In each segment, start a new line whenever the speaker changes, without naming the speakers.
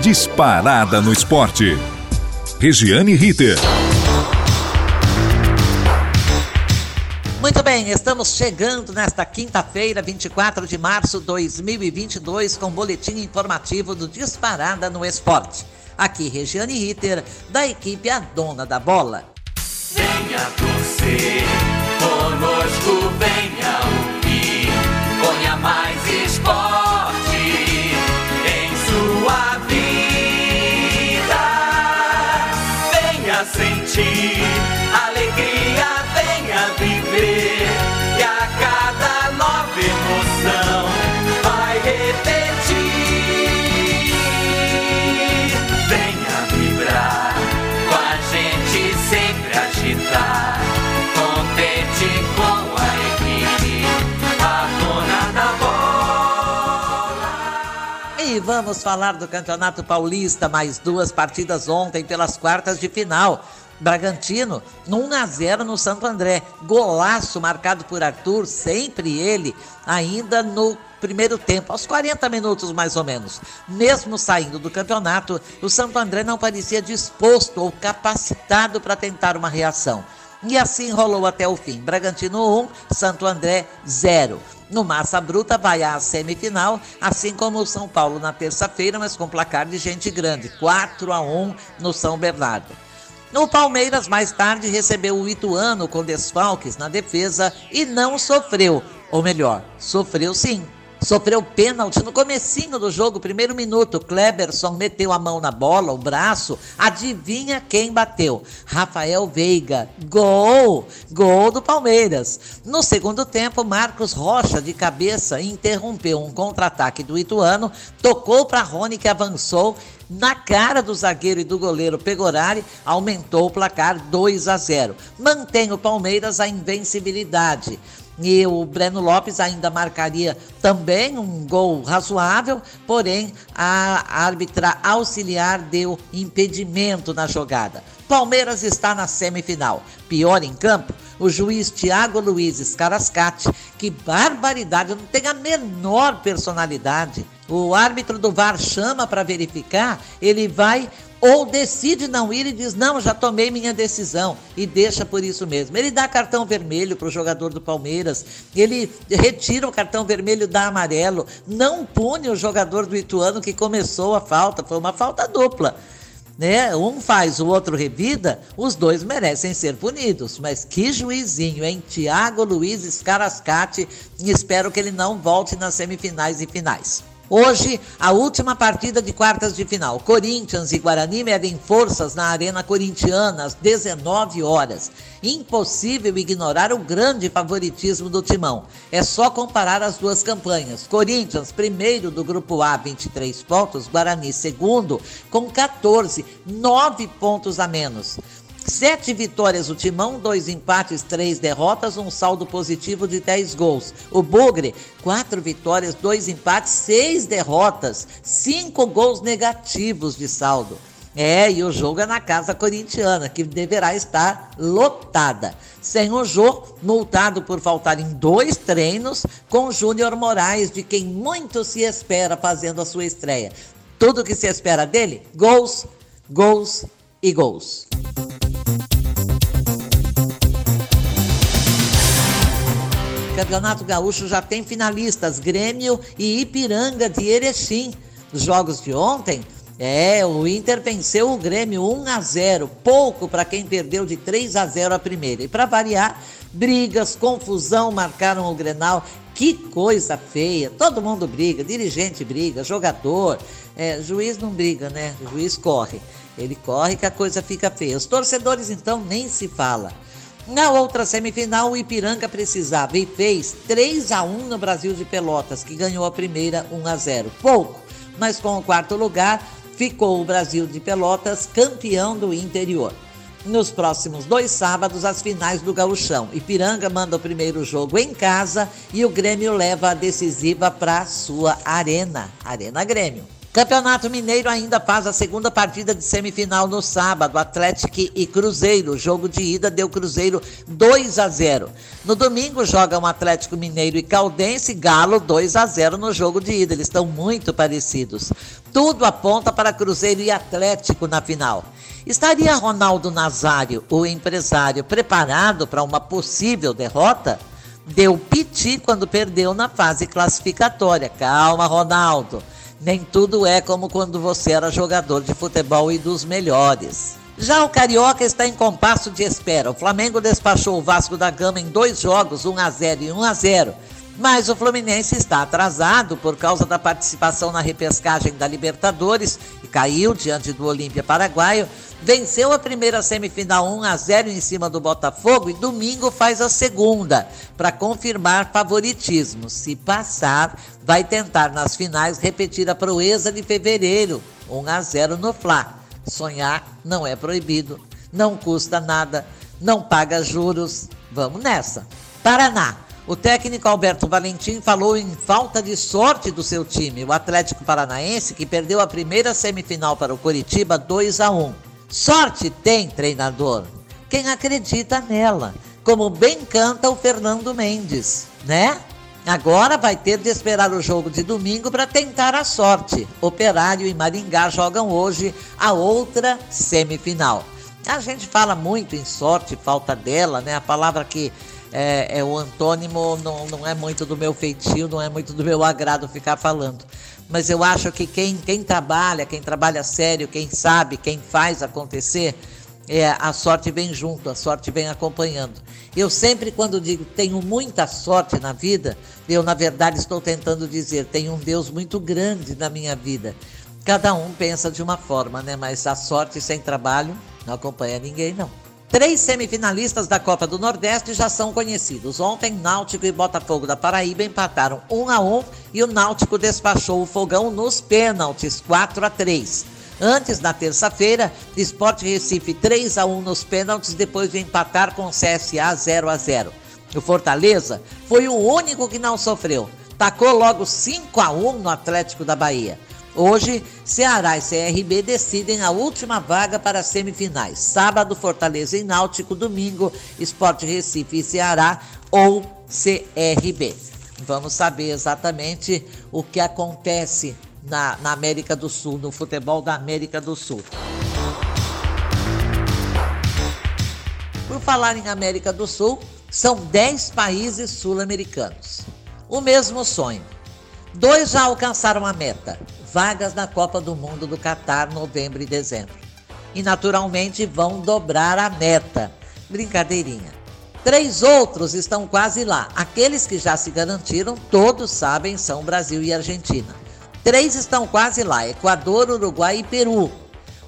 Disparada no esporte. Regiane Ritter.
Muito bem, estamos chegando nesta quinta-feira, 24 de março de 2022, com o boletim informativo do Disparada no Esporte. Aqui, Regiane Ritter, da equipe A Dona da Bola.
Venha torcer, conosco venha E
vamos falar do Campeonato Paulista, mais duas partidas ontem pelas quartas de final. Bragantino, 1 a 0 no Santo André. Golaço marcado por Arthur, sempre ele, ainda no primeiro tempo, aos 40 minutos mais ou menos. Mesmo saindo do campeonato, o Santo André não parecia disposto ou capacitado para tentar uma reação. E assim rolou até o fim. Bragantino 1, Santo André 0. No Massa Bruta vai à semifinal, assim como o São Paulo na terça-feira, mas com placar de gente grande, 4 a 1 no São Bernardo. O Palmeiras mais tarde recebeu o Ituano com desfalques na defesa e não sofreu, ou melhor, sofreu sim. Sofreu pênalti no comecinho do jogo, primeiro minuto. Kleberson meteu a mão na bola, o braço. Adivinha quem bateu? Rafael Veiga. Gol! Gol do Palmeiras. No segundo tempo, Marcos Rocha, de cabeça, interrompeu um contra-ataque do Ituano, tocou para Rony, que avançou na cara do zagueiro e do goleiro Pegorari, aumentou o placar 2 a 0. Mantém o Palmeiras a invencibilidade. E o Breno Lopes ainda marcaria também um gol razoável, porém a árbitra auxiliar deu impedimento na jogada. Palmeiras está na semifinal. Pior em campo, o juiz Tiago Luiz Scarascati. Que barbaridade, não tem a menor personalidade. O árbitro do VAR chama para verificar, ele vai ou decide não ir e diz: Não, já tomei minha decisão e deixa por isso mesmo. Ele dá cartão vermelho para o jogador do Palmeiras, ele retira o cartão vermelho, dá amarelo, não pune o jogador do Ituano que começou a falta, foi uma falta dupla. Né? Um faz, o outro revida, os dois merecem ser punidos. Mas que juizinho, hein? Tiago Luiz Scarascati, espero que ele não volte nas semifinais e finais. Hoje, a última partida de quartas de final. Corinthians e Guarani medem forças na Arena Corintiana às 19 horas. Impossível ignorar o grande favoritismo do Timão. É só comparar as duas campanhas. Corinthians, primeiro do grupo A, 23 pontos. Guarani, segundo, com 14, 9 pontos a menos. Sete vitórias o Timão, dois empates, três derrotas, um saldo positivo de 10 gols. O Bugre, quatro vitórias, dois empates, seis derrotas, cinco gols negativos de saldo. É, e o jogo é na casa corintiana, que deverá estar lotada. Sem o Jô, multado por faltar em dois treinos, com Júnior Moraes, de quem muito se espera fazendo a sua estreia. Tudo que se espera dele? Gols, gols e gols. Campeonato Gaúcho já tem finalistas, Grêmio e Ipiranga de Erechim. Os jogos de ontem, é, o Inter venceu o Grêmio 1 a 0, pouco para quem perdeu de 3 a 0 a primeira. E para variar, brigas, confusão marcaram o Grenal. Que coisa feia! Todo mundo briga, dirigente briga, jogador, é, juiz não briga, né? O juiz corre. Ele corre que a coisa fica feia. Os torcedores então nem se fala. Na outra semifinal, o Ipiranga precisava e fez 3 a 1 no Brasil de Pelotas, que ganhou a primeira 1 a 0. Pouco, mas com o quarto lugar ficou o Brasil de Pelotas campeão do interior. Nos próximos dois sábados, as finais do Gauchão. Ipiranga manda o primeiro jogo em casa e o Grêmio leva a decisiva para sua arena, Arena Grêmio. Campeonato Mineiro ainda faz a segunda partida de semifinal no sábado, Atlético e Cruzeiro. Jogo de ida deu Cruzeiro 2 a 0. No domingo jogam Atlético Mineiro e Caldense, Galo 2 a 0 no jogo de ida. Eles estão muito parecidos. Tudo aponta para Cruzeiro e Atlético na final. Estaria Ronaldo Nazário, o empresário, preparado para uma possível derrota? Deu piti quando perdeu na fase classificatória. Calma, Ronaldo. Nem tudo é como quando você era jogador de futebol e dos melhores. Já o Carioca está em compasso de espera. O Flamengo despachou o Vasco da Gama em dois jogos, 1 a 0 e 1 a 0. Mas o Fluminense está atrasado por causa da participação na repescagem da Libertadores e caiu diante do Olímpia Paraguaio. Venceu a primeira semifinal 1 a 0 em cima do Botafogo e domingo faz a segunda para confirmar favoritismo. Se passar, vai tentar nas finais repetir a proeza de fevereiro, 1 a 0 no Fla. Sonhar não é proibido, não custa nada, não paga juros. Vamos nessa. Paraná. O técnico Alberto Valentim falou em falta de sorte do seu time, o Atlético Paranaense, que perdeu a primeira semifinal para o Curitiba 2 a 1. Sorte tem, treinador, quem acredita nela, como bem canta o Fernando Mendes, né? Agora vai ter de esperar o jogo de domingo para tentar a sorte. Operário e Maringá jogam hoje a outra semifinal. A gente fala muito em sorte, falta dela, né? A palavra que é, é, o antônimo não, não é muito do meu feitio, não é muito do meu agrado ficar falando. Mas eu acho que quem, quem trabalha, quem trabalha sério, quem sabe, quem faz acontecer, é, a sorte vem junto, a sorte vem acompanhando. Eu sempre, quando digo tenho muita sorte na vida, eu, na verdade, estou tentando dizer tenho um Deus muito grande na minha vida. Cada um pensa de uma forma, né? Mas a sorte sem trabalho não acompanha ninguém, não. Três semifinalistas da Copa do Nordeste já são conhecidos. Ontem, Náutico e Botafogo da Paraíba empataram 1 a 1 e o Náutico despachou o Fogão nos pênaltis, 4 a 3. Antes, na terça-feira, Esporte Recife 3 a 1 nos pênaltis depois de empatar com CSA 0 a 0. O Fortaleza foi o único que não sofreu. Tacou logo 5 a 1 no Atlético da Bahia. Hoje, Ceará e CRB decidem a última vaga para as semifinais. Sábado, Fortaleza e Náutico. Domingo, Esporte Recife e Ceará ou CRB. Vamos saber exatamente o que acontece na, na América do Sul, no futebol da América do Sul. Por falar em América do Sul, são 10 países sul-americanos. O mesmo sonho. Dois já alcançaram a meta: vagas na Copa do Mundo do Catar, novembro e dezembro. E naturalmente vão dobrar a meta. Brincadeirinha. Três outros estão quase lá. Aqueles que já se garantiram, todos sabem, são Brasil e Argentina. Três estão quase lá: Equador, Uruguai e Peru.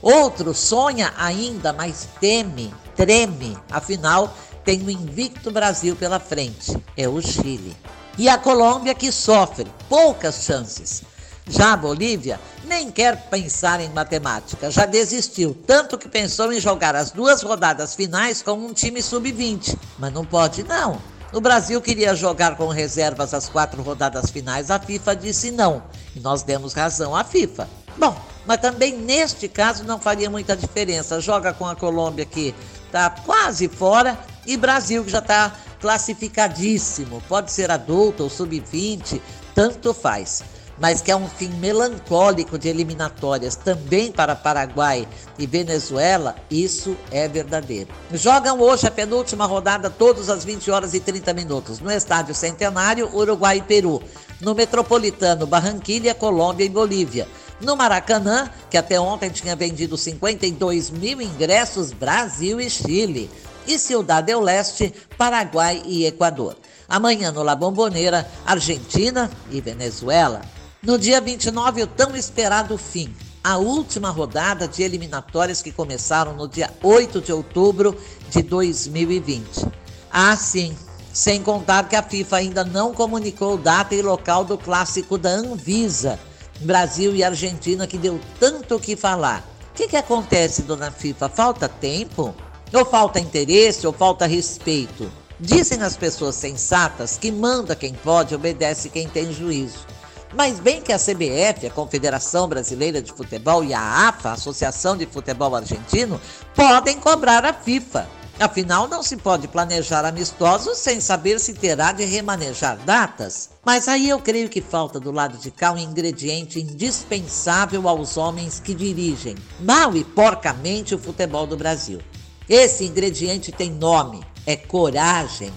Outro sonha ainda, mas teme, treme. Afinal, tem o invicto Brasil pela frente: é o Chile. E a Colômbia que sofre poucas chances. Já a Bolívia nem quer pensar em matemática, já desistiu, tanto que pensou em jogar as duas rodadas finais com um time sub-20. Mas não pode, não. O Brasil queria jogar com reservas as quatro rodadas finais, a FIFA disse não. E nós demos razão à FIFA. Bom, mas também neste caso não faria muita diferença. Joga com a Colômbia que está quase fora e Brasil que já está classificadíssimo. Pode ser adulto ou sub-20, tanto faz mas que é um fim melancólico de eliminatórias também para Paraguai e Venezuela, isso é verdadeiro. Jogam hoje a penúltima rodada, todas às 20 horas e 30 minutos, no Estádio Centenário, Uruguai e Peru. No Metropolitano, Barranquilha, Colômbia e Bolívia. No Maracanã, que até ontem tinha vendido 52 mil ingressos, Brasil e Chile. E Ciudad del Leste, Paraguai e Equador. Amanhã no La Bombonera, Argentina e Venezuela. No dia 29, o tão esperado fim, a última rodada de eliminatórias que começaram no dia 8 de outubro de 2020. Ah, sim, sem contar que a FIFA ainda não comunicou data e local do clássico da Anvisa, Brasil e Argentina, que deu tanto o que falar. O que, que acontece, dona FIFA? Falta tempo? Ou falta interesse ou falta respeito? Dizem as pessoas sensatas que manda quem pode, obedece quem tem juízo. Mas bem que a CBF, a Confederação Brasileira de Futebol, e a AFA, a Associação de Futebol Argentino, podem cobrar a FIFA. Afinal, não se pode planejar amistosos sem saber se terá de remanejar datas. Mas aí eu creio que falta do lado de cá um ingrediente indispensável aos homens que dirigem, mal e porcamente, o futebol do Brasil. Esse ingrediente tem nome: é coragem.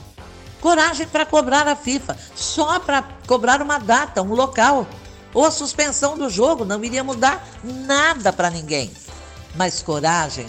Coragem para cobrar a FIFA, só para cobrar uma data, um local. Ou a suspensão do jogo não iria mudar nada para ninguém. Mas coragem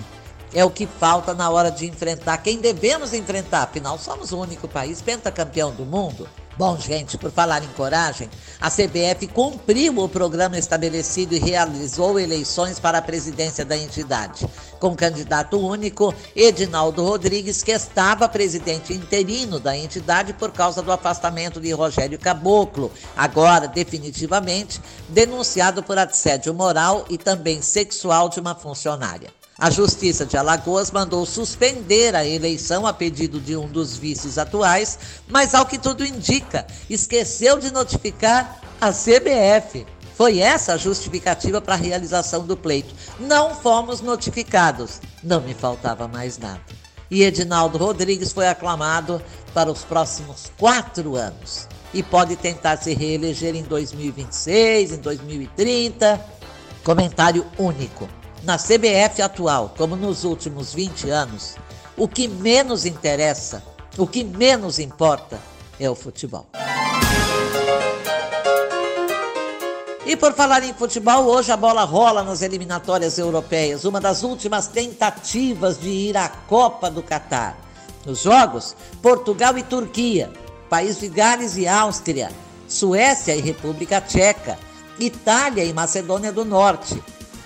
é o que falta na hora de enfrentar quem devemos enfrentar, afinal somos o único país pentacampeão do mundo. Bom, gente, por falar em coragem, a CBF cumpriu o programa estabelecido e realizou eleições para a presidência da entidade, com candidato único Edinaldo Rodrigues, que estava presidente interino da entidade por causa do afastamento de Rogério Caboclo, agora definitivamente denunciado por assédio moral e também sexual de uma funcionária. A Justiça de Alagoas mandou suspender a eleição a pedido de um dos vices atuais, mas ao que tudo indica, esqueceu de notificar a CBF. Foi essa a justificativa para a realização do pleito. Não fomos notificados. Não me faltava mais nada. E Edinaldo Rodrigues foi aclamado para os próximos quatro anos. E pode tentar se reeleger em 2026, em 2030. Comentário único. Na CBF atual, como nos últimos 20 anos, o que menos interessa, o que menos importa é o futebol. E por falar em futebol, hoje a bola rola nas eliminatórias europeias, uma das últimas tentativas de ir à Copa do Catar. Nos jogos, Portugal e Turquia, País de Gales e Áustria, Suécia e República Tcheca, Itália e Macedônia do Norte,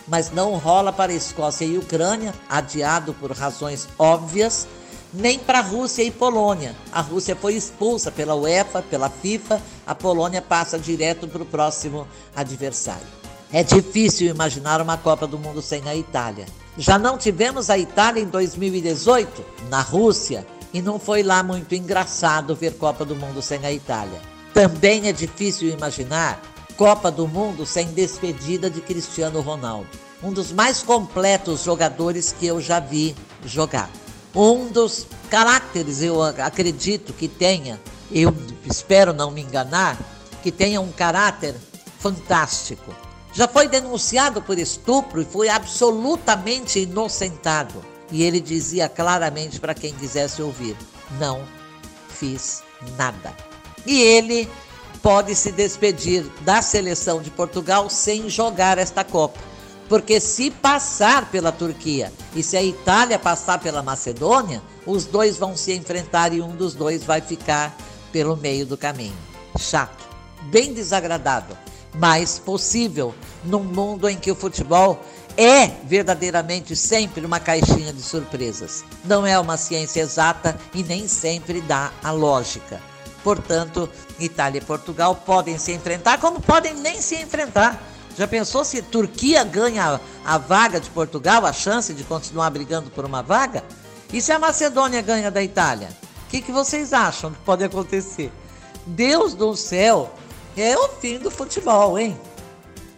mas não rola para Escócia e Ucrânia, adiado por razões óbvias, nem para Rússia e Polônia. A Rússia foi expulsa pela UEFA, pela FIFA, a Polônia passa direto para o próximo adversário. É difícil imaginar uma Copa do Mundo sem a Itália. Já não tivemos a Itália em 2018, na Rússia, e não foi lá muito engraçado ver Copa do Mundo sem a Itália. Também é difícil imaginar Copa do Mundo sem despedida de Cristiano Ronaldo. Um dos mais completos jogadores que eu já vi jogar. Um dos caracteres, eu acredito que tenha, eu espero não me enganar, que tenha um caráter fantástico. Já foi denunciado por estupro e foi absolutamente inocentado. E ele dizia claramente para quem quisesse ouvir: não fiz nada. E ele pode se despedir da seleção de Portugal sem jogar esta Copa. Porque se passar pela Turquia e se a Itália passar pela Macedônia, os dois vão se enfrentar e um dos dois vai ficar pelo meio do caminho. Chato, bem desagradável, mas possível num mundo em que o futebol é verdadeiramente sempre uma caixinha de surpresas. Não é uma ciência exata e nem sempre dá a lógica. Portanto, Itália e Portugal podem se enfrentar, como podem nem se enfrentar. Já pensou se Turquia ganha a vaga de Portugal, a chance de continuar brigando por uma vaga? E se a Macedônia ganha da Itália? O que, que vocês acham que pode acontecer? Deus do céu, é o fim do futebol, hein?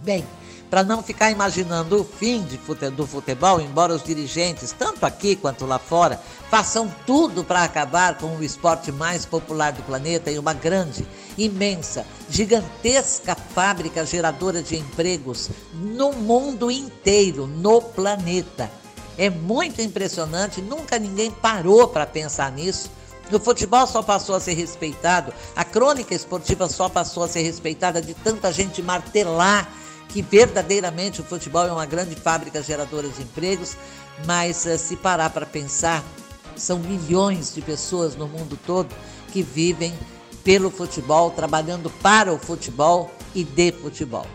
Bem, para não ficar imaginando o fim fute do futebol, embora os dirigentes, tanto aqui quanto lá fora, façam tudo para acabar com o esporte mais popular do planeta e uma grande, imensa, gigantesca fábrica geradora de empregos no mundo inteiro, no planeta. É muito impressionante, nunca ninguém parou para pensar nisso. O futebol só passou a ser respeitado, a crônica esportiva só passou a ser respeitada de tanta gente martelar que verdadeiramente o futebol é uma grande fábrica geradora de empregos, mas eh, se parar para pensar, são milhões de pessoas no mundo todo que vivem pelo futebol, trabalhando para o futebol e de futebol.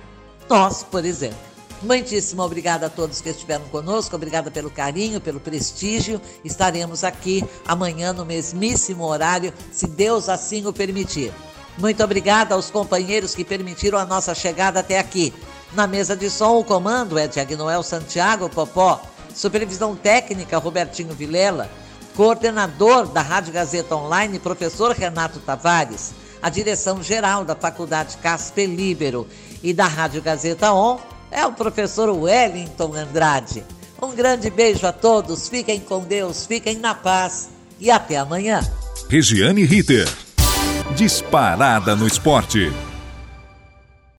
Nós, por exemplo. Muitíssimo obrigada a todos que estiveram conosco, obrigada pelo carinho, pelo prestígio. Estaremos aqui amanhã no mesmíssimo horário, se Deus assim o permitir. Muito obrigada aos companheiros que permitiram a nossa chegada até aqui. Na mesa de som, o comando é de Agnoel Santiago Popó. Supervisão técnica, Robertinho Vilela. Coordenador da Rádio Gazeta Online, professor Renato Tavares. A direção geral da Faculdade Casper Libero e da Rádio Gazeta On é o professor Wellington Andrade. Um grande beijo a todos, fiquem com Deus, fiquem na paz e até amanhã.
Regiane Ritter. Disparada no esporte.